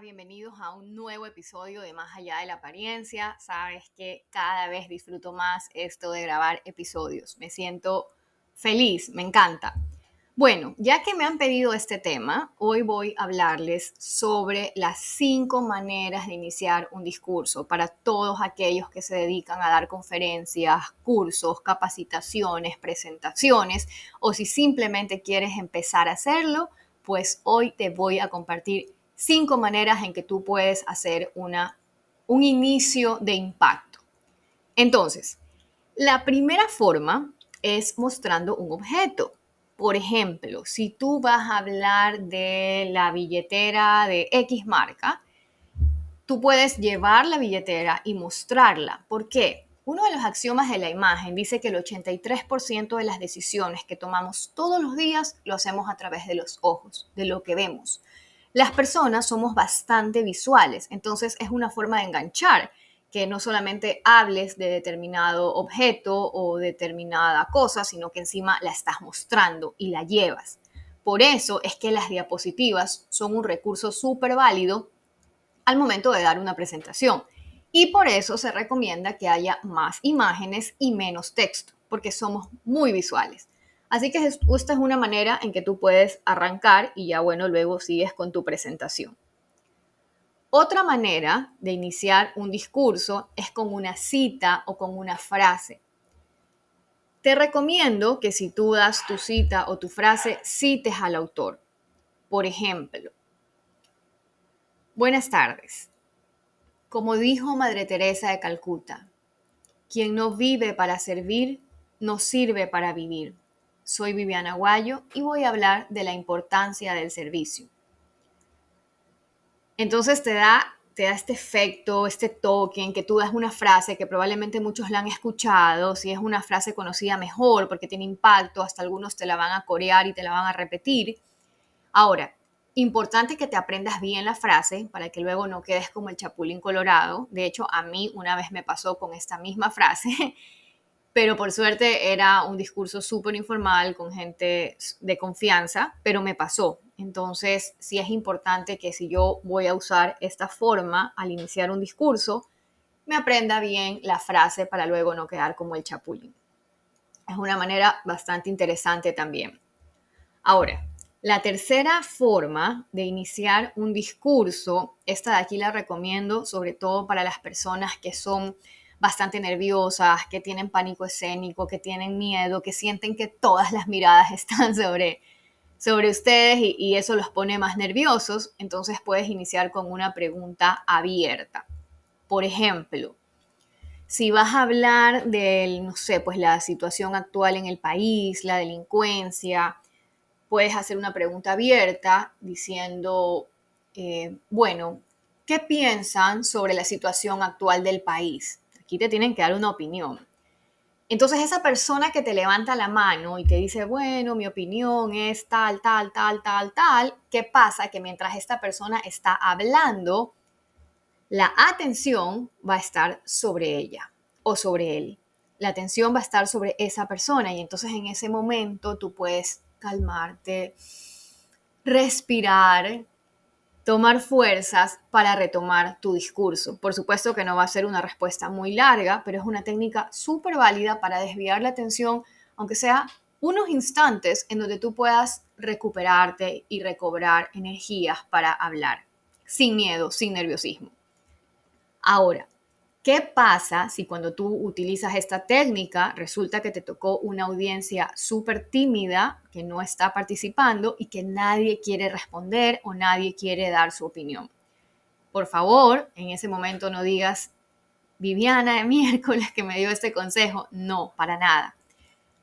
Bienvenidos a un nuevo episodio de Más allá de la apariencia. Sabes que cada vez disfruto más esto de grabar episodios. Me siento feliz, me encanta. Bueno, ya que me han pedido este tema, hoy voy a hablarles sobre las cinco maneras de iniciar un discurso para todos aquellos que se dedican a dar conferencias, cursos, capacitaciones, presentaciones o si simplemente quieres empezar a hacerlo, pues hoy te voy a compartir cinco maneras en que tú puedes hacer una, un inicio de impacto. Entonces, la primera forma es mostrando un objeto. Por ejemplo, si tú vas a hablar de la billetera de X marca, tú puedes llevar la billetera y mostrarla. ¿Por qué? Uno de los axiomas de la imagen dice que el 83% de las decisiones que tomamos todos los días lo hacemos a través de los ojos, de lo que vemos. Las personas somos bastante visuales, entonces es una forma de enganchar que no solamente hables de determinado objeto o determinada cosa, sino que encima la estás mostrando y la llevas. Por eso es que las diapositivas son un recurso súper válido al momento de dar una presentación. Y por eso se recomienda que haya más imágenes y menos texto, porque somos muy visuales. Así que esta es una manera en que tú puedes arrancar y ya bueno, luego sigues con tu presentación. Otra manera de iniciar un discurso es con una cita o con una frase. Te recomiendo que si tú das tu cita o tu frase, cites al autor. Por ejemplo, buenas tardes. Como dijo Madre Teresa de Calcuta, quien no vive para servir, no sirve para vivir. Soy Viviana Guayo y voy a hablar de la importancia del servicio. Entonces te da, te da este efecto, este toque en que tú das una frase que probablemente muchos la han escuchado, si es una frase conocida mejor porque tiene impacto, hasta algunos te la van a corear y te la van a repetir. Ahora, importante que te aprendas bien la frase para que luego no quedes como el chapulín colorado. De hecho, a mí una vez me pasó con esta misma frase, pero por suerte era un discurso súper informal con gente de confianza, pero me pasó. Entonces, sí es importante que si yo voy a usar esta forma al iniciar un discurso, me aprenda bien la frase para luego no quedar como el chapulín. Es una manera bastante interesante también. Ahora, la tercera forma de iniciar un discurso, esta de aquí la recomiendo sobre todo para las personas que son bastante nerviosas, que tienen pánico escénico, que tienen miedo, que sienten que todas las miradas están sobre sobre ustedes y, eso los pone más nerviosos, entonces puedes iniciar con una pregunta abierta. Por ejemplo, si vas a hablar de, no sé, pues la situación actual en el país, la delincuencia, puedes hacer una pregunta abierta diciendo, eh, bueno, ¿qué piensan sobre la situación actual del país? Aquí te tienen que dar una opinión. Entonces esa persona que te levanta la mano y te dice, bueno, mi opinión es tal, tal, tal, tal, tal, ¿qué pasa? Que mientras esta persona está hablando, la atención va a estar sobre ella o sobre él. La atención va a estar sobre esa persona y entonces en ese momento tú puedes calmarte, respirar, tomar fuerzas para retomar tu discurso. Por supuesto que no va a ser una respuesta muy larga, pero es una técnica súper válida para desviar la atención, aunque sea unos instantes en donde tú puedas recuperarte y recobrar energías para hablar, sin miedo, sin nerviosismo. Ahora, ¿Qué pasa si cuando tú utilizas esta técnica resulta que te tocó una audiencia súper tímida que no está participando y que nadie quiere responder o nadie quiere dar su opinión? Por favor, en ese momento no digas, Viviana de miércoles que me dio este consejo. No, para nada.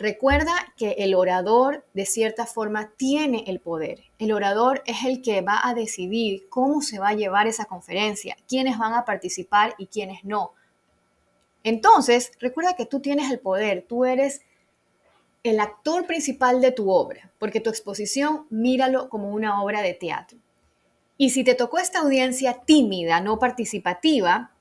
Recuerda que el orador de cierta forma tiene el poder. El orador es el que va a decidir cómo se va a llevar esa conferencia, quiénes van a participar y quiénes no. Entonces, recuerda que tú tienes el poder, tú eres el actor principal de tu obra, porque tu exposición míralo como una obra de teatro. Y si te tocó esta audiencia tímida, no participativa,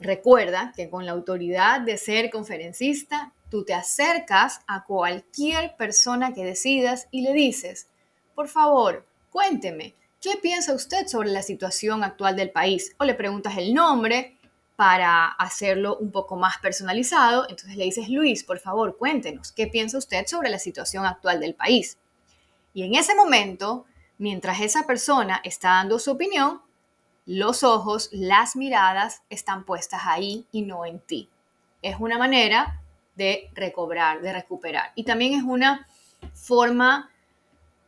recuerda que con la autoridad de ser conferencista tú te acercas a cualquier persona que decidas y le dices, por favor, cuénteme, ¿qué piensa usted sobre la situación actual del país? O le preguntas el nombre para hacerlo un poco más personalizado. Entonces le dices, Luis, por favor, cuéntenos, ¿qué piensa usted sobre la situación actual del país? Y en ese momento, mientras esa persona está dando su opinión, los ojos, las miradas están puestas ahí y no en ti. Es una manera de recobrar, de recuperar. Y también es una forma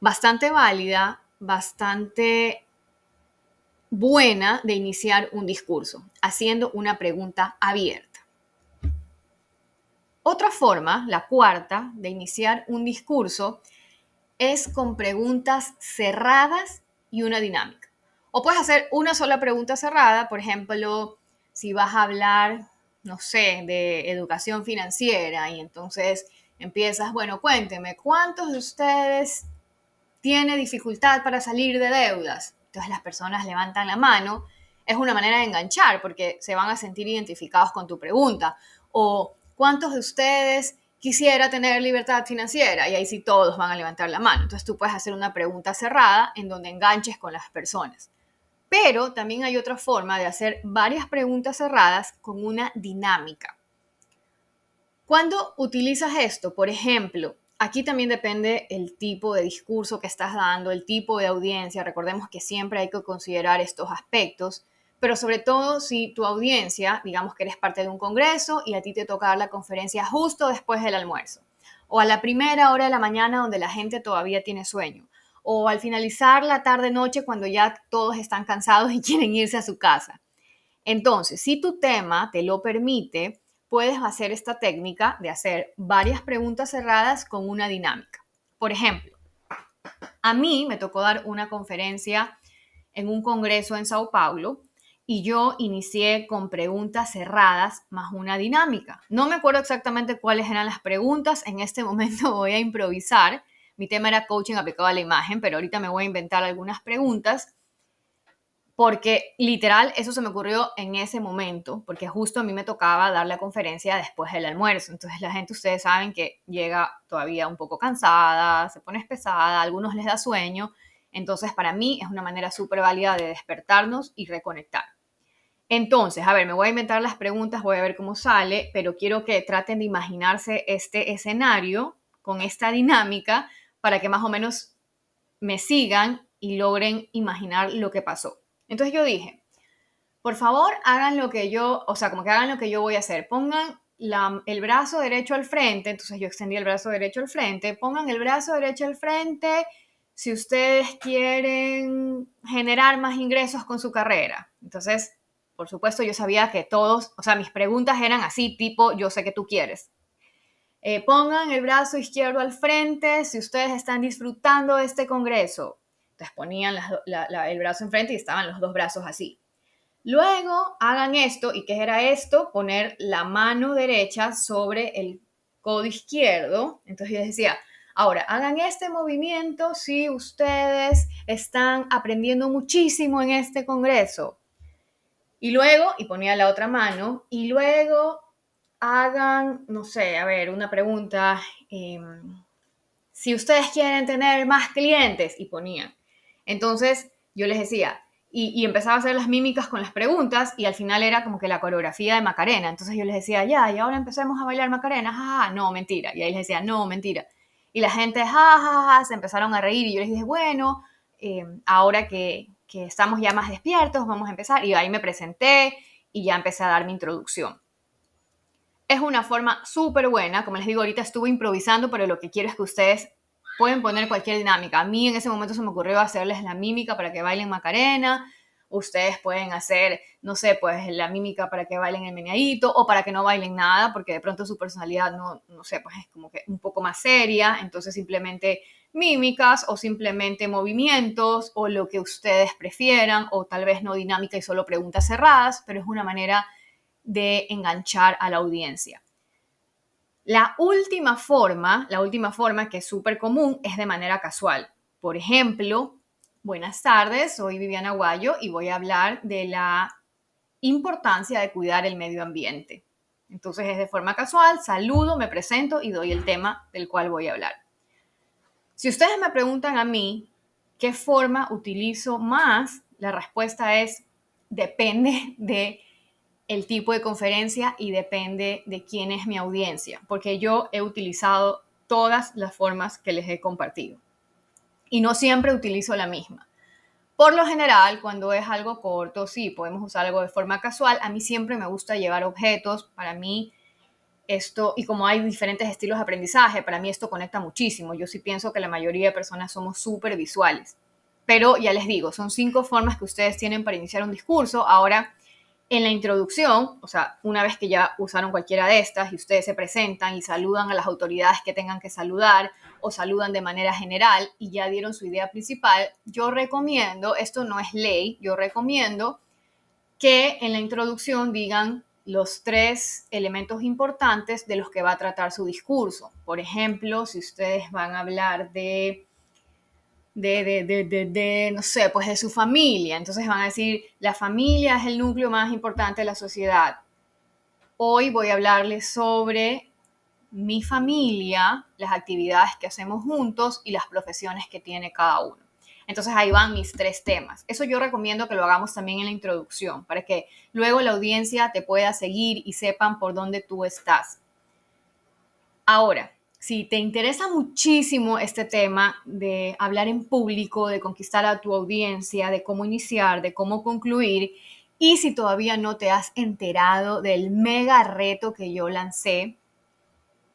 bastante válida, bastante buena de iniciar un discurso, haciendo una pregunta abierta. Otra forma, la cuarta, de iniciar un discurso es con preguntas cerradas y una dinámica. O puedes hacer una sola pregunta cerrada, por ejemplo, si vas a hablar no sé, de educación financiera y entonces empiezas, bueno, cuénteme, ¿cuántos de ustedes tiene dificultad para salir de deudas? Entonces las personas levantan la mano. Es una manera de enganchar porque se van a sentir identificados con tu pregunta. O ¿cuántos de ustedes quisiera tener libertad financiera? Y ahí sí todos van a levantar la mano. Entonces tú puedes hacer una pregunta cerrada en donde enganches con las personas. Pero también hay otra forma de hacer varias preguntas cerradas con una dinámica. Cuando utilizas esto, por ejemplo, aquí también depende el tipo de discurso que estás dando, el tipo de audiencia. Recordemos que siempre hay que considerar estos aspectos, pero sobre todo si tu audiencia, digamos que eres parte de un congreso y a ti te toca dar la conferencia justo después del almuerzo, o a la primera hora de la mañana donde la gente todavía tiene sueño, o al finalizar la tarde-noche cuando ya todos están cansados y quieren irse a su casa. Entonces, si tu tema te lo permite, puedes hacer esta técnica de hacer varias preguntas cerradas con una dinámica. Por ejemplo, a mí me tocó dar una conferencia en un congreso en Sao Paulo y yo inicié con preguntas cerradas más una dinámica. No me acuerdo exactamente cuáles eran las preguntas, en este momento voy a improvisar, mi tema era coaching aplicado a la imagen, pero ahorita me voy a inventar algunas preguntas porque literal eso se me ocurrió en ese momento, porque justo a mí me tocaba dar la conferencia después del almuerzo. Entonces la gente, ustedes saben que llega todavía un poco cansada, se pone pesada, a algunos les da sueño. Entonces para mí es una manera súper válida de despertarnos y reconectar. Entonces, a ver, me voy a inventar las preguntas, voy a ver cómo sale, pero quiero que traten de imaginarse este escenario con esta dinámica para que más o menos me sigan y logren imaginar lo que pasó. Entonces yo dije, por favor, hagan lo que yo, o sea, como que hagan lo que yo voy a hacer. Pongan el brazo derecho al frente, entonces yo extendí el brazo derecho al frente, pongan el brazo derecho al frente si ustedes quieren generar más ingresos con su carrera. Entonces, por supuesto, yo sabía que todos, o sea, mis preguntas eran así, tipo, yo sé que tú quieres. Eh, pongan el brazo izquierdo al frente si ustedes están disfrutando de este congreso. Entonces ponían el brazo enfrente y estaban los dos brazos así. Luego hagan esto, ¿y qué era esto? Poner la mano derecha sobre el codo izquierdo. Entonces yo decía, ahora hagan este movimiento si ustedes están aprendiendo muchísimo en este congreso. Y luego, y ponía la otra mano, y luego hagan, no sé, a ver, una pregunta, em, si ustedes quieren tener más clientes, y ponían. Entonces yo les decía, y, empezaba a hacer las mímicas con las preguntas, y al final era como que la coreografía de Macarena. Entonces yo les decía, ya, y ahora empecemos a bailar Macarena, jaja, no, mentira. Y ahí les decía, no, mentira. Y la gente, jajaja, se empezaron a reír, y yo les dije, bueno, em, ahora que, que estamos ya más despiertos, vamos a empezar. Y ahí me presenté y ya empecé a dar mi introducción. Es una forma súper buena, como les digo, ahorita estuve improvisando, pero lo que quiero es que ustedes pueden poner cualquier dinámica. A mí en ese momento se me ocurrió hacerles la mímica para que bailen Macarena, Ustedes pueden hacer, no sé, pues la mímica para que bailen el meneadito o para que no bailen nada, porque de pronto su personalidad no, no sé, pues es como que un poco más seria, entonces simplemente mímicas o simplemente movimientos o lo que ustedes prefieran o tal vez no dinámica y solo preguntas cerradas, pero es una manera de enganchar a la audiencia. La última forma, la última forma que es súper común es de manera casual. Por ejemplo, buenas tardes, soy Viviana Guayo y voy a hablar de la importancia de cuidar el medio ambiente. Entonces es de forma casual, saludo, me presento y doy el tema del cual voy a hablar. Si ustedes me preguntan a mí qué forma utilizo más, la respuesta es depende de el tipo de conferencia y depende de quién es mi audiencia, porque yo he utilizado todas las formas que les he compartido y no siempre utilizo la misma. Por lo general, cuando es algo corto, sí, podemos usar algo de forma casual. A mí siempre me gusta llevar objetos. Para mí, esto, y como hay diferentes estilos de aprendizaje, para mí esto conecta muchísimo. Yo sí pienso que la mayoría de personas somos súper visuales. Pero ya les digo, son cinco formas que ustedes tienen para iniciar un discurso. Ahora, en la introducción, o sea, una vez que ya usaron cualquiera de estas y ustedes se presentan y saludan a las autoridades que tengan que saludar o saludan de manera general y ya dieron su idea principal, yo recomiendo, esto no es ley, yo recomiendo que en la introducción digan los tres elementos importantes de los que va a tratar su discurso. Por ejemplo, si ustedes van a hablar de de, de, de, de, no sé, pues de su familia. Entonces van a decir, la familia es el núcleo más importante de la sociedad. Hoy voy a hablarles sobre mi familia, las actividades que hacemos juntos y las profesiones que tiene cada uno. Entonces ahí van mis tres temas. Eso yo recomiendo que lo hagamos también en la introducción, para que luego la audiencia te pueda seguir y sepan por dónde tú estás. Ahora, si te interesa muchísimo este tema de hablar en público, de conquistar a tu audiencia, de cómo iniciar, de cómo concluir, y si todavía no te has enterado del mega reto que yo lancé,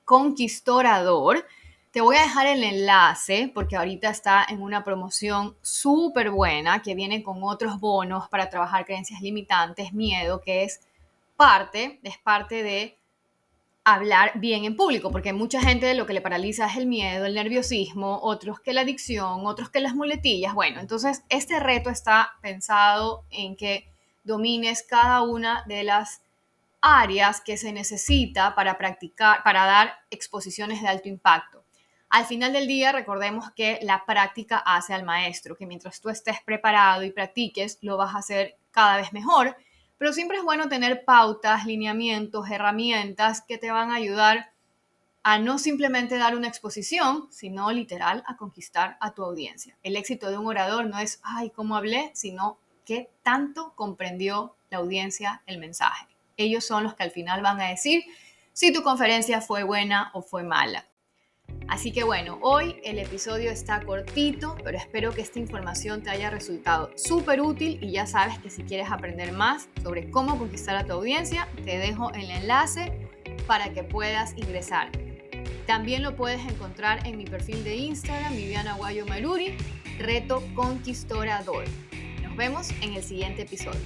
Conquistorador, te voy a dejar el enlace porque ahorita está en una promoción súper buena que viene con otros bonos para trabajar creencias limitantes, miedo, que es parte, es parte de hablar bien en público, porque mucha gente lo que le paraliza es el miedo, el nerviosismo, otros que la adicción, otros que las muletillas. Bueno, entonces este reto está pensado en que domines cada una de las áreas que se necesita para practicar, para dar exposiciones de alto impacto. Al final del día, recordemos que la práctica hace al maestro, que mientras tú estés preparado y practiques, lo vas a hacer cada vez mejor pero siempre es bueno tener pautas, lineamientos, herramientas que te van a ayudar a no simplemente dar una exposición, sino literal a conquistar a tu audiencia. El éxito de un orador no es, ay, cómo hablé, sino qué tanto comprendió la audiencia el mensaje. Ellos son los que al final van a decir si tu conferencia fue buena o fue mala. Así que bueno, hoy el episodio está cortito, pero espero que esta información te haya resultado súper útil y ya sabes que si quieres aprender más sobre cómo conquistar a tu audiencia, te dejo el enlace para que puedas ingresar. También lo puedes encontrar en mi perfil de Instagram, Viviana Guayo Maruri, Reto Conquistorador. Nos vemos en el siguiente episodio.